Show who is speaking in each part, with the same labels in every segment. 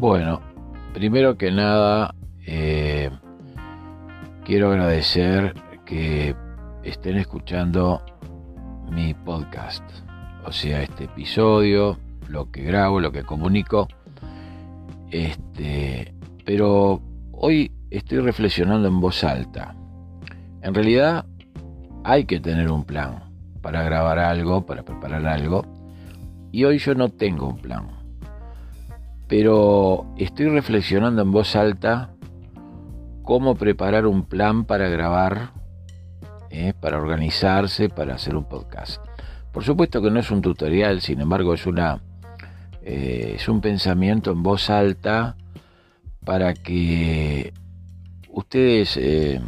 Speaker 1: Bueno, primero que nada, eh, quiero agradecer que estén escuchando mi podcast, o sea, este episodio, lo que grabo, lo que comunico. Este, pero hoy estoy reflexionando en voz alta. En realidad hay que tener un plan para grabar algo, para preparar algo, y hoy yo no tengo un plan. Pero estoy reflexionando en voz alta cómo preparar un plan para grabar, ¿eh? para organizarse, para hacer un podcast. Por supuesto que no es un tutorial, sin embargo es una eh, es un pensamiento en voz alta para que ustedes eh,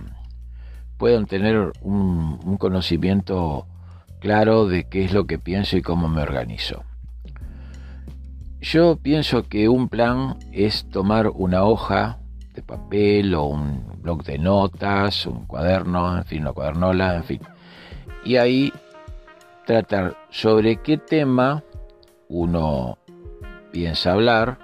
Speaker 1: puedan tener un, conocimiento claro de qué es lo que pienso y cómo me organizo. Yo pienso que un plan es tomar una hoja de papel o un blog de notas, un cuaderno, en fin, una cuadernola, en fin. Y ahí tratar sobre qué tema uno piensa hablar,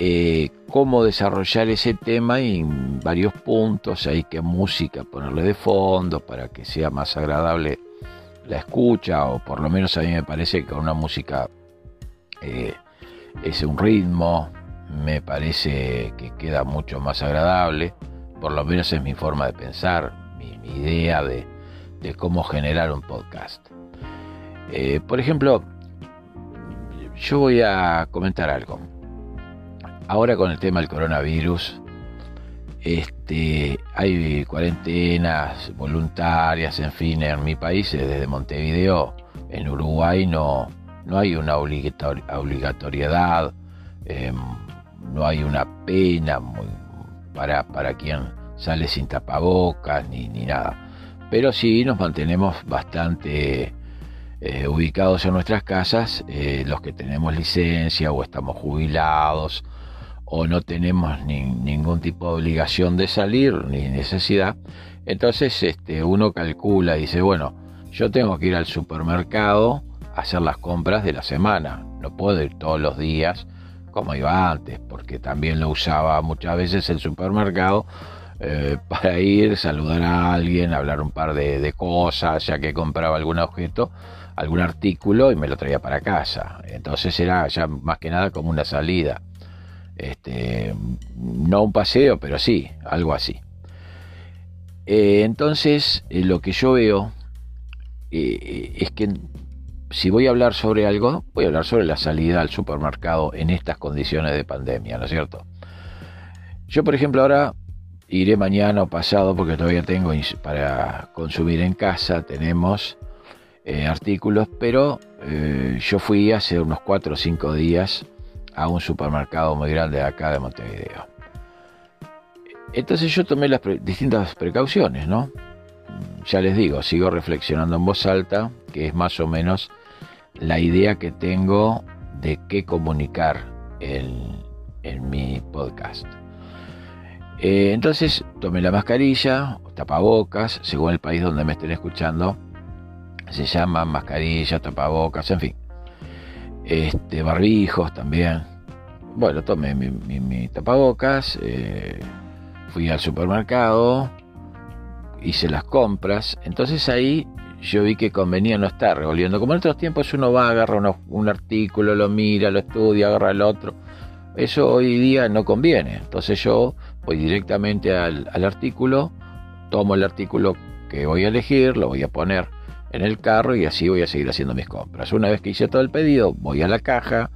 Speaker 1: eh, cómo desarrollar ese tema en varios puntos, hay que música ponerle de fondo para que sea más agradable la escucha, o por lo menos a mí me parece que una música eh, es un ritmo, me parece que queda mucho más agradable, por lo menos es mi forma de pensar, mi, idea de, cómo generar un podcast. Eh, por ejemplo, yo voy a comentar algo. Ahora con el tema del coronavirus, este, hay cuarentenas voluntarias, en fin, en mi país, desde Montevideo, en Uruguay no, no hay una obligatoriedad, em, no hay una pena para, para quien sale sin tapabocas ni, ni nada. Pero sí nos mantenemos bastante eh, ubicados en nuestras casas, eh, los que tenemos licencia o estamos jubilados o no tenemos ningún tipo de obligación de salir ni necesidad, entonces este, uno calcula y dice, bueno, yo tengo que ir al supermercado hacer las compras de la semana, no puedo ir todos los días como iba antes, porque también lo usaba muchas veces el supermercado eh, para ir, saludar a alguien, hablar un par de, cosas, ya que compraba algún objeto algún artículo y me lo traía para casa. Entonces era ya más que nada como una salida. Este, no un paseo, pero sí, algo así. Eh, entonces, eh, lo que yo veo es que si voy a hablar sobre algo, voy a hablar sobre la salida al supermercado en estas condiciones de pandemia, ¿no es cierto? Yo, por ejemplo, ahora iré mañana o pasado porque todavía tengo para consumir en casa, tenemos eh, artículos, pero eh, yo fui hace unos 4 o 5 días a un supermercado muy grande de acá de Montevideo. Entonces yo tomé las distintas precauciones, ¿no? Ya les digo, sigo reflexionando en voz alta, que es más o menos la idea que tengo de qué comunicar en, mi podcast. Eh, entonces tomé la mascarilla, tapabocas, según el país donde me estén escuchando, se llama mascarilla, tapabocas, en fin. Este, barbijos también. Bueno, tomé mi, tapabocas, eh, fui al supermercado, hice las compras, entonces ahí yo vi que convenía no estar revolviendo. Como en otros tiempos uno va, agarra un artículo, lo mira, lo estudia, agarra el otro. Eso hoy día no conviene. Entonces yo voy directamente al, artículo, tomo el artículo que voy a elegir, lo voy a poner en el carro y así voy a seguir haciendo mis compras. Una vez que hice todo el pedido, voy a la caja,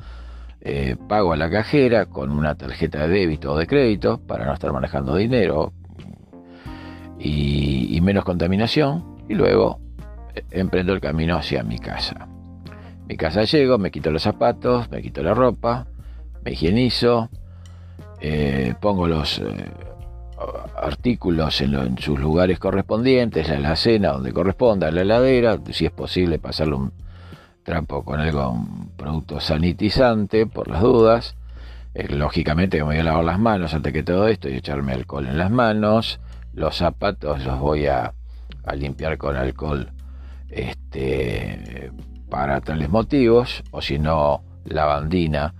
Speaker 1: eh, pago a la cajera con una tarjeta de débito o de crédito para no estar manejando dinero y, menos contaminación y luego emprendo el camino hacia mi casa. Mi casa llego, me quito los zapatos, me quito la ropa, me higienizo, eh, pongo los artículos en, sus lugares correspondientes, la alacena donde corresponda, la heladera, si es posible pasarle un trapo con algún producto sanitizante por las dudas. Eh, lógicamente me voy a lavar las manos antes que todo esto y echarme alcohol en las manos. Los zapatos los voy a, limpiar con alcohol este, para tales motivos, o si no, lavandina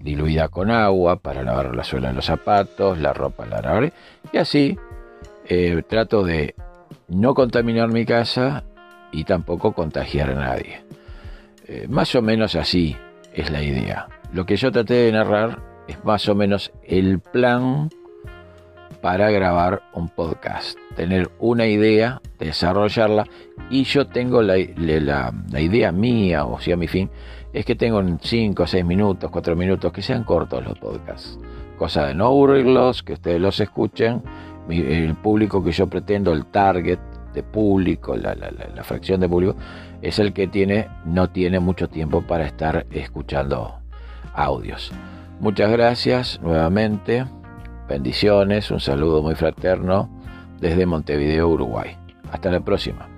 Speaker 1: diluida con agua para lavar la suela de los zapatos, la ropa, la lavaré. Y así eh, trato de no contaminar mi casa y tampoco contagiar a nadie. Eh, más o menos así es la idea. Lo que yo traté de narrar es más o menos el plan para grabar un podcast. Tener una idea, desarrollarla y yo tengo la, idea mía, o sea, mi fin, es que tengo 5, 6 minutos, 4 minutos, que sean cortos los podcasts. Cosa de no aburrirlos, que ustedes los escuchen. El público que yo pretendo, el target de público, la, la fracción de público, es el que tiene, no tiene mucho tiempo para estar escuchando audios. Muchas gracias nuevamente. Bendiciones, un saludo muy fraterno desde Montevideo, Uruguay. Hasta la próxima.